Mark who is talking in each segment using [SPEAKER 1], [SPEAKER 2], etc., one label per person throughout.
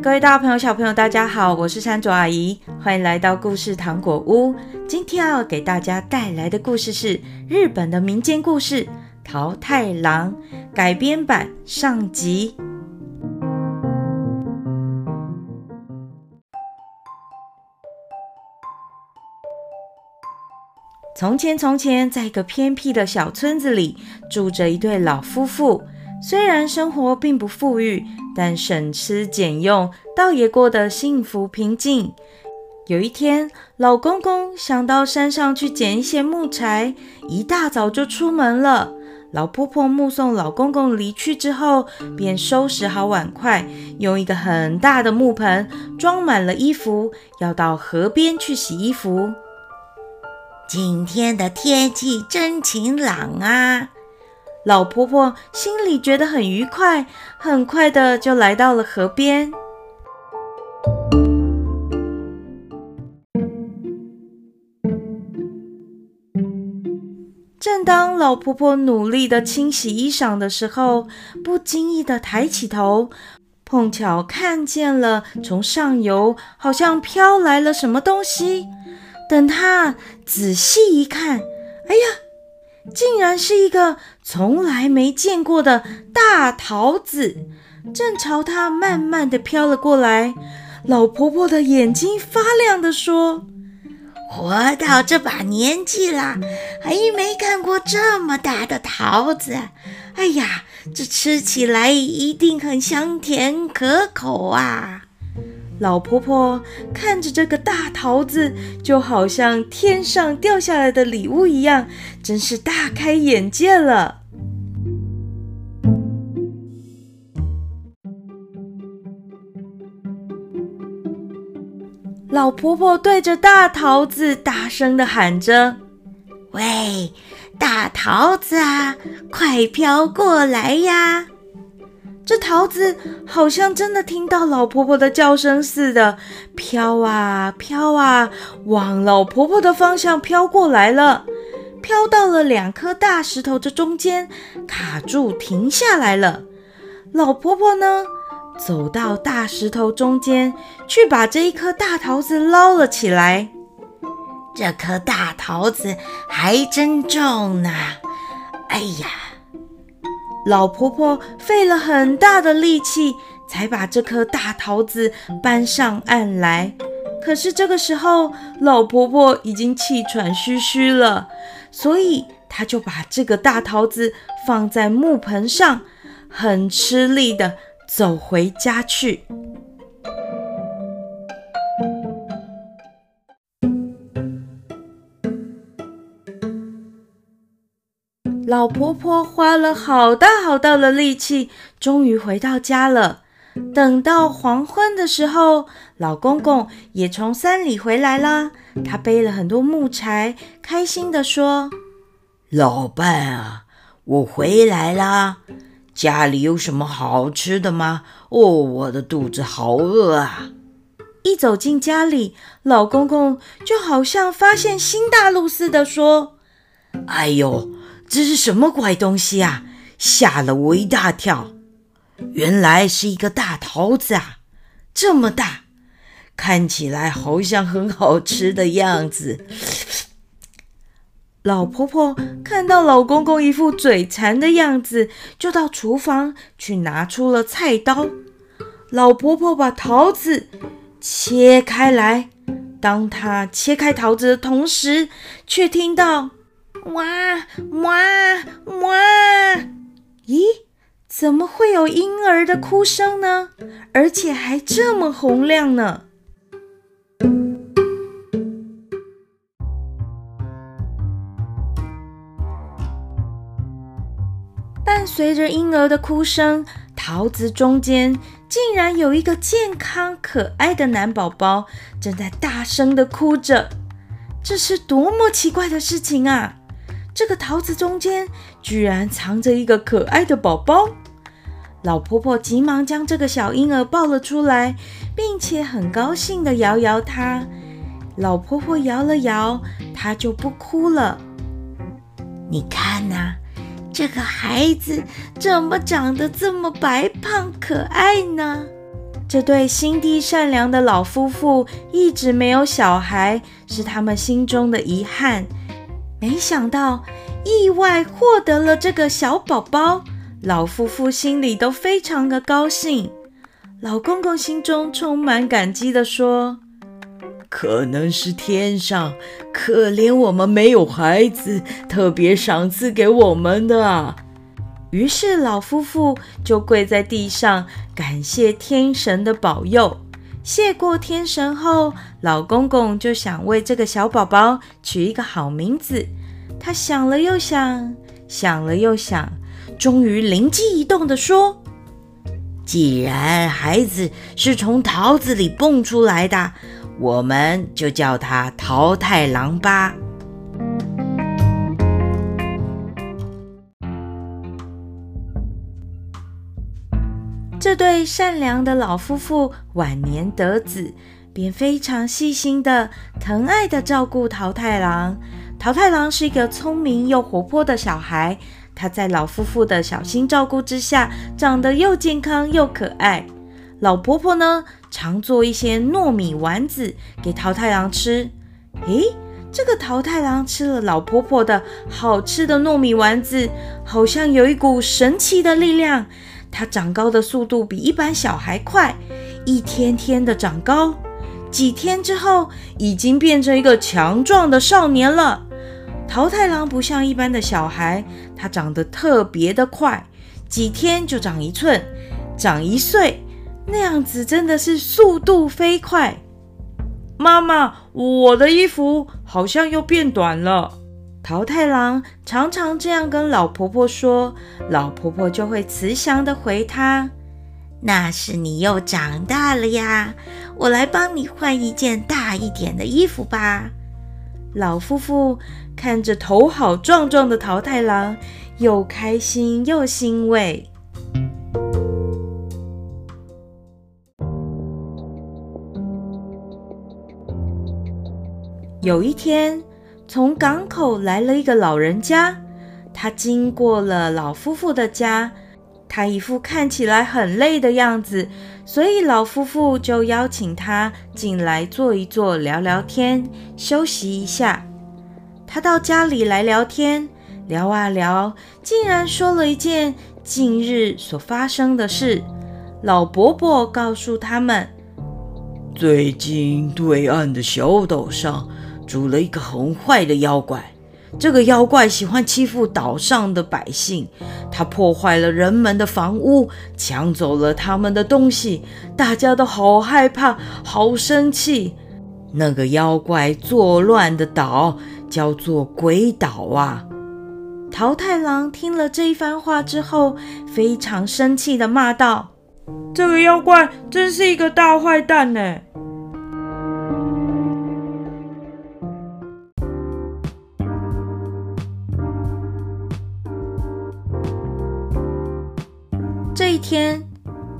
[SPEAKER 1] 各位大朋友、小朋友，大家好，我是山竹阿姨，欢迎来到故事糖果屋。今天要给大家带来的故事是日本的民间故事《桃太郎》改编版上集。从前，从前，在一个偏僻的小村子里，住着一对老夫妇。虽然生活并不富裕，但省吃俭用，倒也过得幸福平静。有一天，老公公想到山上去捡一些木柴，一大早就出门了。老婆婆目送老公公离去之后，便收拾好碗筷，用一个很大的木盆装满了衣服，要到河边去洗衣服。
[SPEAKER 2] 今天的天气真晴朗啊！
[SPEAKER 1] 老婆婆心里觉得很愉快，很快的就来到了河边。正当老婆婆努力的清洗衣裳的时候，不经意的抬起头，碰巧看见了从上游好像飘来了什么东西。等她仔细一看，哎呀！竟然是一个从来没见过的大桃子，正朝她慢慢地飘了过来。老婆婆的眼睛发亮地说：“
[SPEAKER 2] 活到这把年纪了，还没看过这么大的桃子。哎呀，这吃起来一定很香甜可口啊！”
[SPEAKER 1] 老婆婆看着这个大桃子，就好像天上掉下来的礼物一样，真是大开眼界了。老婆婆对着大桃子大声的喊着：“
[SPEAKER 2] 喂，大桃子啊，快飘过来呀！”
[SPEAKER 1] 这桃子好像真的听到老婆婆的叫声似的，飘啊飘啊，往老婆婆的方向飘过来了，飘到了两颗大石头的中间，卡住停下来了。老婆婆呢，走到大石头中间，去把这一颗大桃子捞了起来。
[SPEAKER 2] 这颗大桃子还真重呢，哎呀！
[SPEAKER 1] 老婆婆费了很大的力气，才把这颗大桃子搬上岸来。可是这个时候，老婆婆已经气喘吁吁了，所以她就把这个大桃子放在木盆上，很吃力地走回家去。老婆婆花了好大好大的力气，终于回到家了。等到黄昏的时候，老公公也从山里回来了。他背了很多木柴，开心地说：“
[SPEAKER 3] 老伴啊，我回来啦。家里有什么好吃的吗？哦，我的肚子好饿啊！”
[SPEAKER 1] 一走进家里，老公公就好像发现新大陆似的说：“
[SPEAKER 3] 哎呦！”这是什么怪东西啊？吓了我一大跳！原来是一个大桃子啊，这么大，看起来好像很好吃的样子。
[SPEAKER 1] 老婆婆看到老公公一副嘴馋的样子，就到厨房去拿出了菜刀。老婆婆把桃子切开来，当她切开桃子的同时，却听到。
[SPEAKER 2] 哇哇哇！
[SPEAKER 1] 咦，怎么会有婴儿的哭声呢？而且还这么洪亮呢？伴随着婴儿的哭声，桃子中间竟然有一个健康可爱的男宝宝，正在大声的哭着。这是多么奇怪的事情啊！这个桃子中间居然藏着一个可爱的宝宝，老婆婆急忙将这个小婴儿抱了出来，并且很高兴地摇摇他。老婆婆摇了摇，他就不哭了。
[SPEAKER 2] 你看呐，这个孩子怎么长得这么白胖可爱呢？
[SPEAKER 1] 这对心地善良的老夫妇一直没有小孩，是他们心中的遗憾。没想到意外获得了这个小宝宝，老夫妇心里都非常的高兴。老公公心中充满感激地说：“
[SPEAKER 3] 可能是天上可怜我们没有孩子，特别赏赐给我们的。”
[SPEAKER 1] 于是老夫妇就跪在地上，感谢天神的保佑。谢过天神后，老公公就想为这个小宝宝取一个好名字。他想了又想，想了又想，终于灵机一动地说：“
[SPEAKER 3] 既然孩子是从桃子里蹦出来的，我们就叫他桃太郎吧。”
[SPEAKER 1] 这对善良的老夫妇晚年得子，便非常细心的、疼爱的照顾桃太郎。桃太郎是一个聪明又活泼的小孩，他在老夫妇的小心照顾之下，长得又健康又可爱。老婆婆呢，常做一些糯米丸子给桃太郎吃。诶，这个桃太郎吃了老婆婆的好吃的糯米丸子，好像有一股神奇的力量。他长高的速度比一般小孩快，一天天的长高，几天之后已经变成一个强壮的少年了。桃太郎不像一般的小孩，他长得特别的快，几天就长一寸，长一岁，那样子真的是速度飞快。妈妈，我的衣服好像又变短了。桃太郎常常这样跟老婆婆说，老婆婆就会慈祥的回他：“
[SPEAKER 2] 那是你又长大了呀，我来帮你换一件大一点的衣服吧。”
[SPEAKER 1] 老夫妇看着头好壮壮的桃太郎，又开心又欣慰。有一天，从港口来了一个老人家，他经过了老夫妇的家，他一副看起来很累的样子，所以老夫妇就邀请他进来坐一坐，聊聊天，休息一下。他到家里来聊天，聊啊聊，竟然说了一件近日所发生的事。老伯伯告诉他们，
[SPEAKER 3] 最近对岸的小岛上。住了一个很坏的妖怪，这个妖怪喜欢欺负岛上的百姓，他破坏了人们的房屋，抢走了他们的东西，大家都好害怕，好生气。那个妖怪作乱的岛叫做鬼岛啊！
[SPEAKER 1] 桃太郎听了这一番话之后，非常生气地骂道：“这个妖怪真是一个大坏蛋呢！”这一天，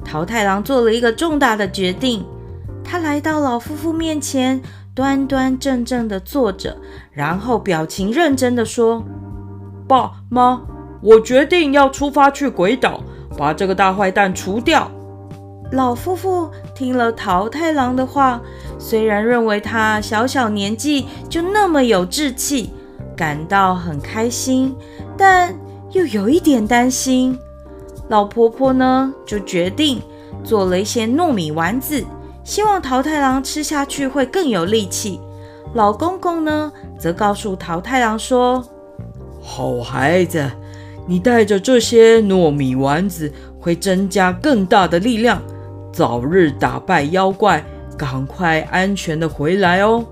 [SPEAKER 1] 桃太郎做了一个重大的决定。他来到老夫妇面前，端端正正地坐着，然后表情认真地说：“爸妈，我决定要出发去鬼岛，把这个大坏蛋除掉。”老夫妇听了桃太郎的话，虽然认为他小小年纪就那么有志气，感到很开心，但又有一点担心。老婆婆呢，就决定做了一些糯米丸子，希望桃太郎吃下去会更有力气。老公公呢，则告诉桃太郎说：“
[SPEAKER 3] 好孩子，你带着这些糯米丸子会增加更大的力量，早日打败妖怪，赶快安全的回来哦。”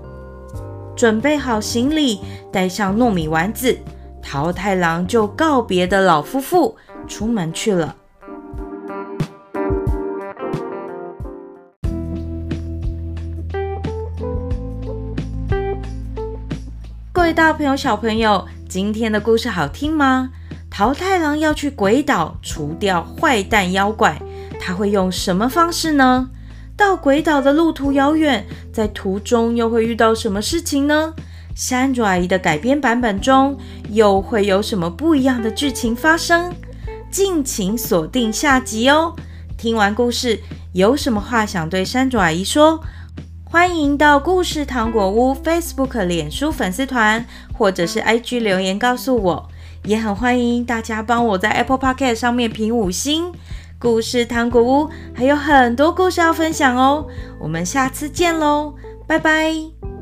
[SPEAKER 1] 准备好行李，带上糯米丸子，桃太郎就告别的老夫妇。出门去了。各位大朋友、小朋友，今天的故事好听吗？桃太郎要去鬼岛除掉坏蛋妖怪，他会用什么方式呢？到鬼岛的路途遥远，在途中又会遇到什么事情呢？山竹阿姨的改编版本中，又会有什么不一样的剧情发生？敬请锁定下集哦！听完故事有什么话想对山竹阿姨说？欢迎到故事糖果屋 Facebook、脸书粉丝团，或者是 IG 留言告诉我。也很欢迎大家帮我在 Apple Podcast 上面评五星。故事糖果屋还有很多故事要分享哦，我们下次见喽，拜拜。